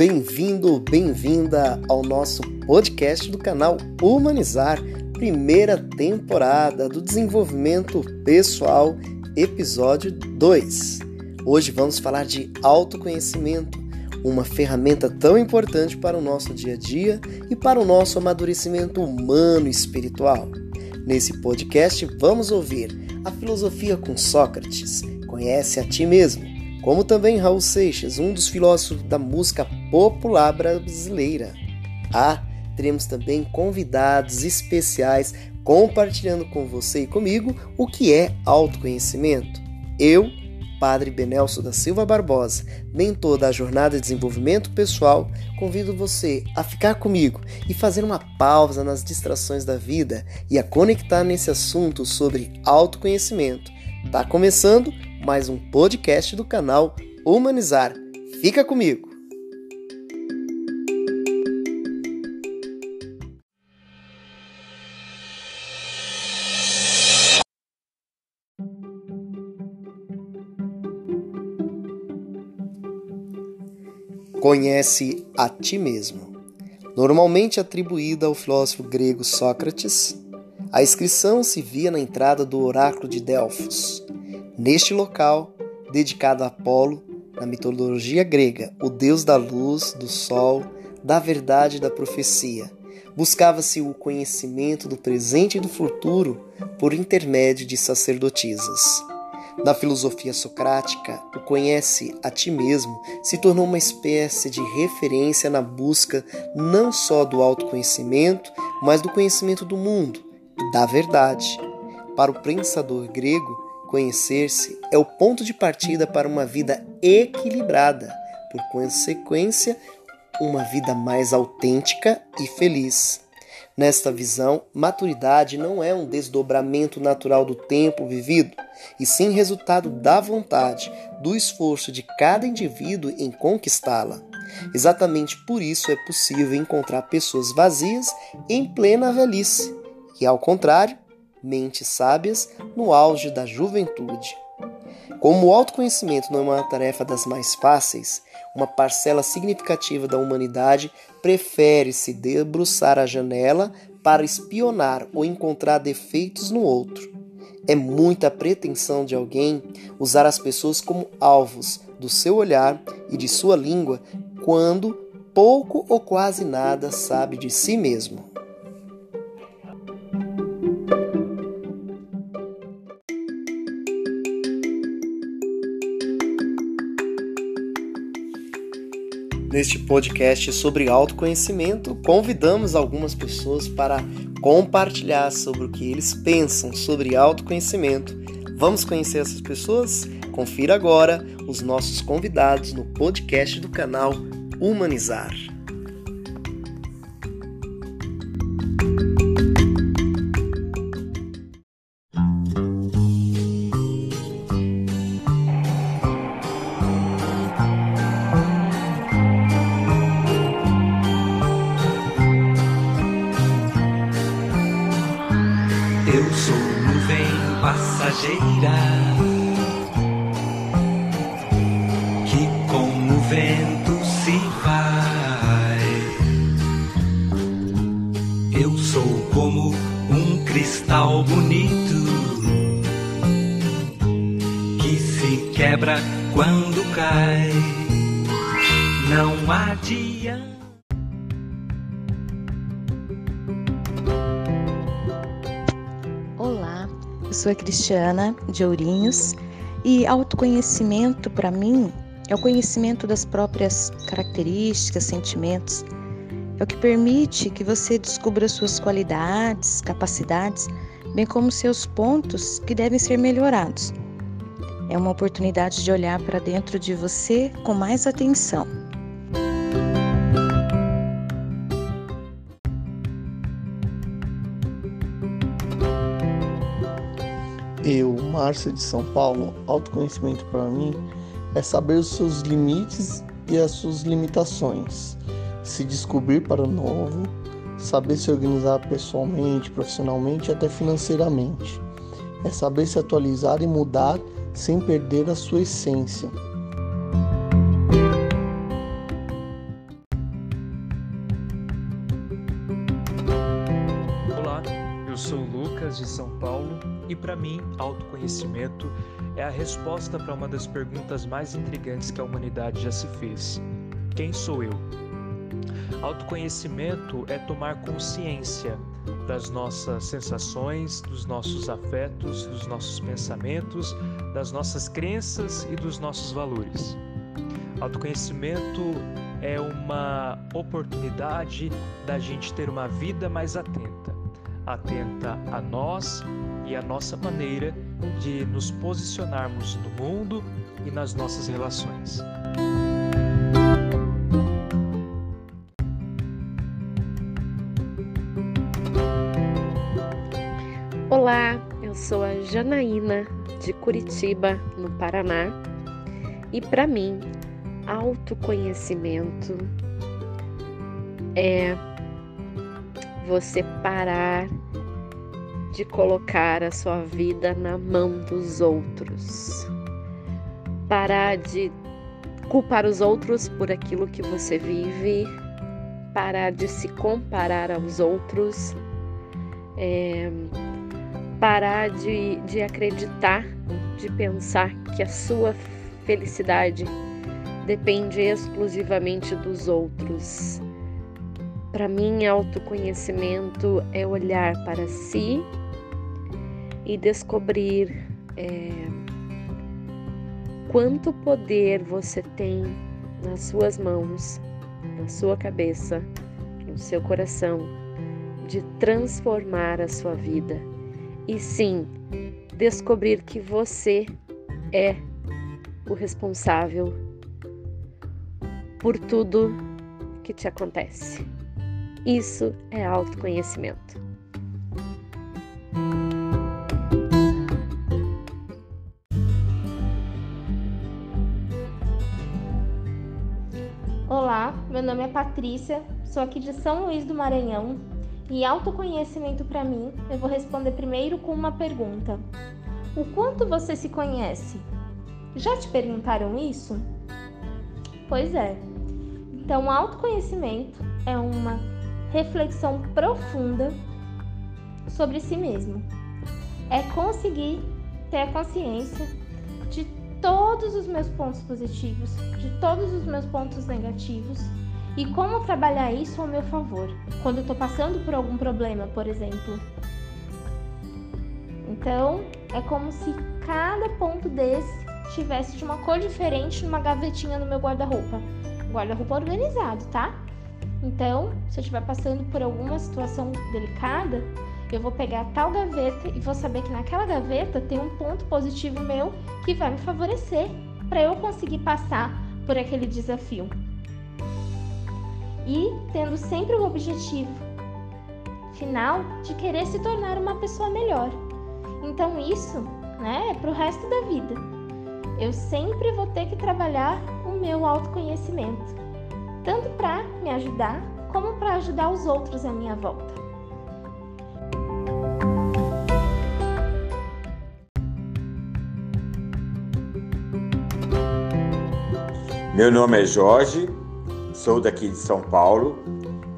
bem-vindo, bem-vinda ao nosso podcast do canal Humanizar, primeira temporada do desenvolvimento pessoal, episódio 2. Hoje vamos falar de autoconhecimento, uma ferramenta tão importante para o nosso dia a dia e para o nosso amadurecimento humano e espiritual. Nesse podcast, vamos ouvir a filosofia com Sócrates, conhece a ti mesmo como também Raul Seixas, um dos filósofos da música popular brasileira. Ah, teremos também convidados especiais compartilhando com você e comigo o que é autoconhecimento. Eu, Padre Benelso da Silva Barbosa, mentor da Jornada de Desenvolvimento Pessoal, convido você a ficar comigo e fazer uma pausa nas distrações da vida e a conectar nesse assunto sobre autoconhecimento. Tá começando mais um podcast do canal Humanizar. Fica comigo! Conhece a ti mesmo. Normalmente atribuída ao filósofo grego Sócrates, a inscrição se via na entrada do oráculo de Delfos, Neste local, dedicado a Apolo, na mitologia grega, o deus da luz, do sol, da verdade e da profecia, buscava-se o conhecimento do presente e do futuro por intermédio de sacerdotisas. Na filosofia socrática, o conhece a ti mesmo se tornou uma espécie de referência na busca não só do autoconhecimento, mas do conhecimento do mundo e da verdade. Para o pensador grego, Conhecer-se é o ponto de partida para uma vida equilibrada, por consequência, uma vida mais autêntica e feliz. Nesta visão, maturidade não é um desdobramento natural do tempo vivido, e sim resultado da vontade, do esforço de cada indivíduo em conquistá-la. Exatamente por isso é possível encontrar pessoas vazias em plena velhice, que, ao contrário, mentes sábias no auge da juventude. Como o autoconhecimento não é uma tarefa das mais fáceis, uma parcela significativa da humanidade prefere se debruçar à janela para espionar ou encontrar defeitos no outro. É muita pretensão de alguém usar as pessoas como alvos do seu olhar e de sua língua quando pouco ou quase nada sabe de si mesmo. Neste podcast sobre autoconhecimento, convidamos algumas pessoas para compartilhar sobre o que eles pensam sobre autoconhecimento. Vamos conhecer essas pessoas? Confira agora os nossos convidados no podcast do canal Humanizar. Sou a Cristiana de Ourinhos e autoconhecimento para mim é o conhecimento das próprias características, sentimentos. É o que permite que você descubra suas qualidades, capacidades, bem como seus pontos que devem ser melhorados. É uma oportunidade de olhar para dentro de você com mais atenção. Eu, Márcia de São Paulo, autoconhecimento para mim é saber os seus limites e as suas limitações, se descobrir para o novo, saber se organizar pessoalmente, profissionalmente e até financeiramente. É saber se atualizar e mudar sem perder a sua essência. Para mim, autoconhecimento é a resposta para uma das perguntas mais intrigantes que a humanidade já se fez: Quem sou eu? Autoconhecimento é tomar consciência das nossas sensações, dos nossos afetos, dos nossos pensamentos, das nossas crenças e dos nossos valores. Autoconhecimento é uma oportunidade da gente ter uma vida mais atenta, atenta a nós e a nossa maneira de nos posicionarmos no mundo e nas nossas relações. Olá, eu sou a Janaína de Curitiba, no Paraná, e para mim, autoconhecimento é você parar de colocar a sua vida na mão dos outros. Parar de culpar os outros por aquilo que você vive, parar de se comparar aos outros, é, parar de, de acreditar, de pensar que a sua felicidade depende exclusivamente dos outros. Para mim, autoconhecimento é olhar para si e descobrir é, quanto poder você tem nas suas mãos, na sua cabeça, no seu coração, de transformar a sua vida. E sim, descobrir que você é o responsável por tudo que te acontece. Isso é autoconhecimento. Nome é Patrícia, sou aqui de São Luís do Maranhão e autoconhecimento para mim, eu vou responder primeiro com uma pergunta: O quanto você se conhece? Já te perguntaram isso? Pois é. Então, autoconhecimento é uma reflexão profunda sobre si mesmo. É conseguir ter a consciência de todos os meus pontos positivos, de todos os meus pontos negativos e como trabalhar isso ao meu favor, quando eu estou passando por algum problema, por exemplo. Então, é como se cada ponto desse tivesse de uma cor diferente numa gavetinha no meu guarda-roupa. Guarda-roupa organizado, tá? Então, se eu estiver passando por alguma situação delicada, eu vou pegar tal gaveta e vou saber que naquela gaveta tem um ponto positivo meu que vai me favorecer para eu conseguir passar por aquele desafio. E tendo sempre o objetivo final de querer se tornar uma pessoa melhor. Então isso, né, é pro resto da vida. Eu sempre vou ter que trabalhar o meu autoconhecimento tanto para me ajudar como para ajudar os outros à minha volta. Meu nome é Jorge, sou daqui de São Paulo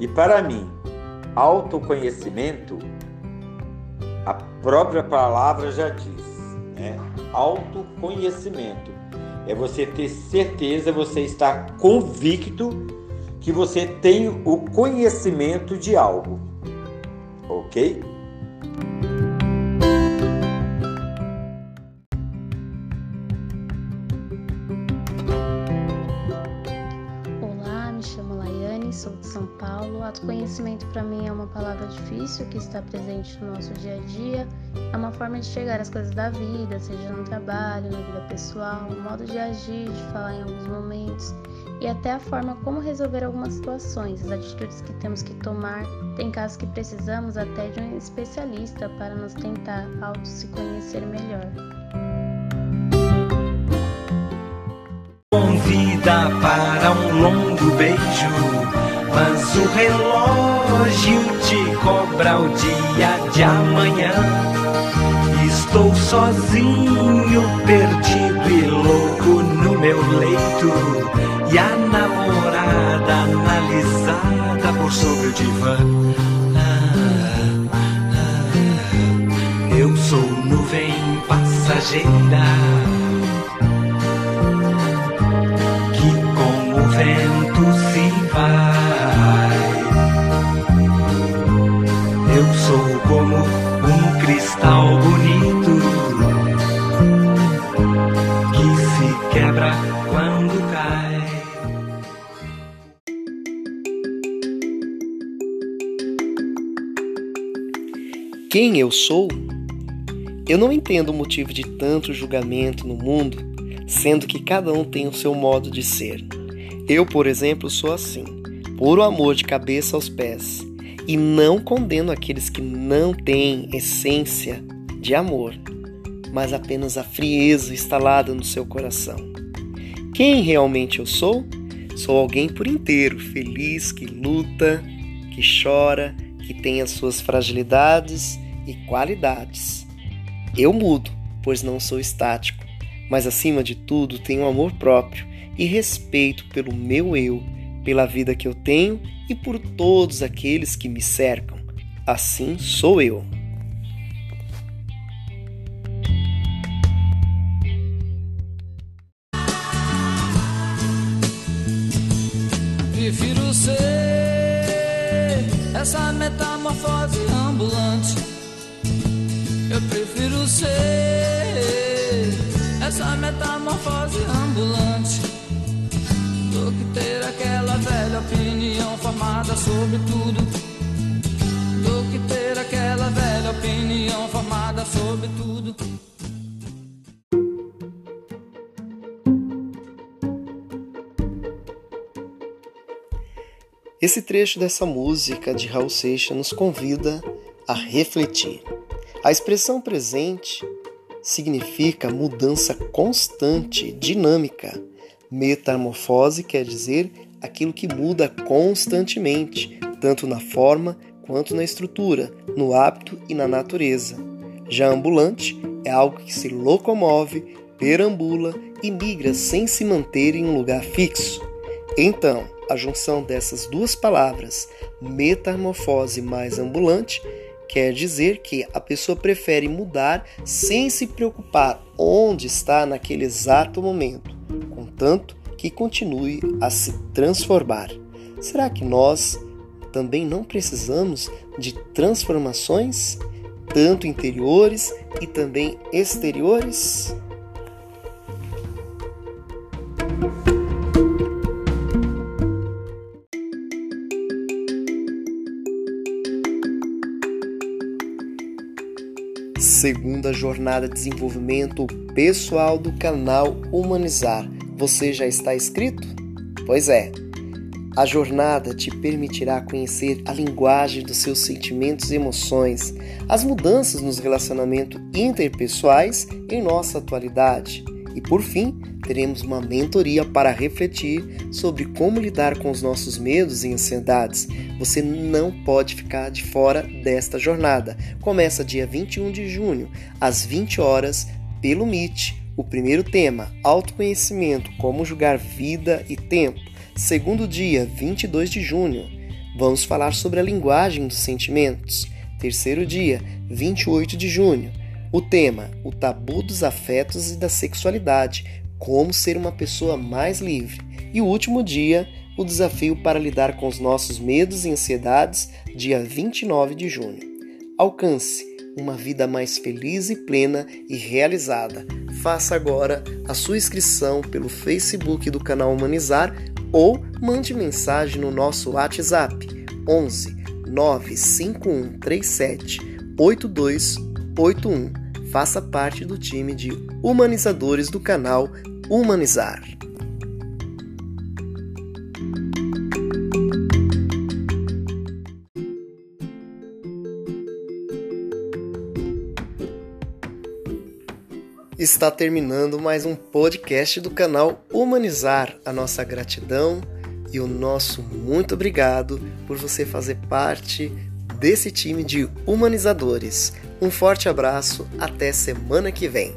e para mim, autoconhecimento, a própria palavra já diz, né? Autoconhecimento é você ter certeza, você estar convicto que você tem o conhecimento de algo. Ok? Para mim é uma palavra difícil que está presente no nosso dia a dia. É uma forma de chegar às coisas da vida, seja no trabalho, na vida pessoal, um modo de agir, de falar em alguns momentos e até a forma como resolver algumas situações, as atitudes que temos que tomar. Tem casos que precisamos até de um especialista para nos tentar auto se conhecer melhor. Convida para um longo beijo mas o relógio te cobra o dia de amanhã. Estou sozinho, perdido e louco no meu leito. E a namorada analisada por sobre o divã. Ah, ah, eu sou nuvem passageira sou como um cristal bonito que se quebra quando cai. Quem eu sou? Eu não entendo o motivo de tanto julgamento no mundo, sendo que cada um tem o seu modo de ser. Eu, por exemplo, sou assim, puro amor de cabeça aos pés, e não condeno aqueles que não têm essência de amor, mas apenas a frieza instalada no seu coração. Quem realmente eu sou? Sou alguém por inteiro, feliz, que luta, que chora, que tem as suas fragilidades e qualidades. Eu mudo, pois não sou estático, mas acima de tudo tenho amor próprio e respeito pelo meu eu, pela vida que eu tenho e por todos aqueles que me cercam. Assim sou eu. Prefiro ser essa metamorfose ambulante. Eu prefiro ser essa metamorfose ambulante formada sobre tudo. Do que ter aquela velha opinião formada sobre tudo. Esse trecho dessa música de Raul Seixas nos convida a refletir. A expressão presente significa mudança constante, dinâmica. Metamorfose quer dizer aquilo que muda constantemente, tanto na forma quanto na estrutura, no hábito e na natureza. Já ambulante é algo que se locomove, perambula e migra sem se manter em um lugar fixo. Então, a junção dessas duas palavras, metamorfose mais ambulante, quer dizer que a pessoa prefere mudar sem se preocupar onde está naquele exato momento, contanto que continue a se transformar. Será que nós também não precisamos de transformações, tanto interiores e também exteriores? segunda jornada de desenvolvimento pessoal do canal Humanizar. Você já está inscrito? Pois é. A jornada te permitirá conhecer a linguagem dos seus sentimentos e emoções, as mudanças nos relacionamentos interpessoais em nossa atualidade e, por fim, teremos uma mentoria para refletir sobre como lidar com os nossos medos e ansiedades. Você não pode ficar de fora desta jornada. Começa dia 21 de junho, às 20 horas, pelo Meet. O primeiro tema, autoconhecimento, como julgar vida e tempo. Segundo dia, 22 de junho, vamos falar sobre a linguagem dos sentimentos. Terceiro dia, 28 de junho, o tema, o tabu dos afetos e da sexualidade, como ser uma pessoa mais livre. E o último dia, o desafio para lidar com os nossos medos e ansiedades, dia 29 de junho. Alcance uma vida mais feliz e plena e realizada. Faça agora a sua inscrição pelo Facebook do canal Humanizar ou mande mensagem no nosso WhatsApp 11 95137 8281. Faça parte do time de humanizadores do canal humanizar. Está terminando mais um podcast do canal Humanizar. A nossa gratidão e o nosso muito obrigado por você fazer parte desse time de humanizadores. Um forte abraço, até semana que vem.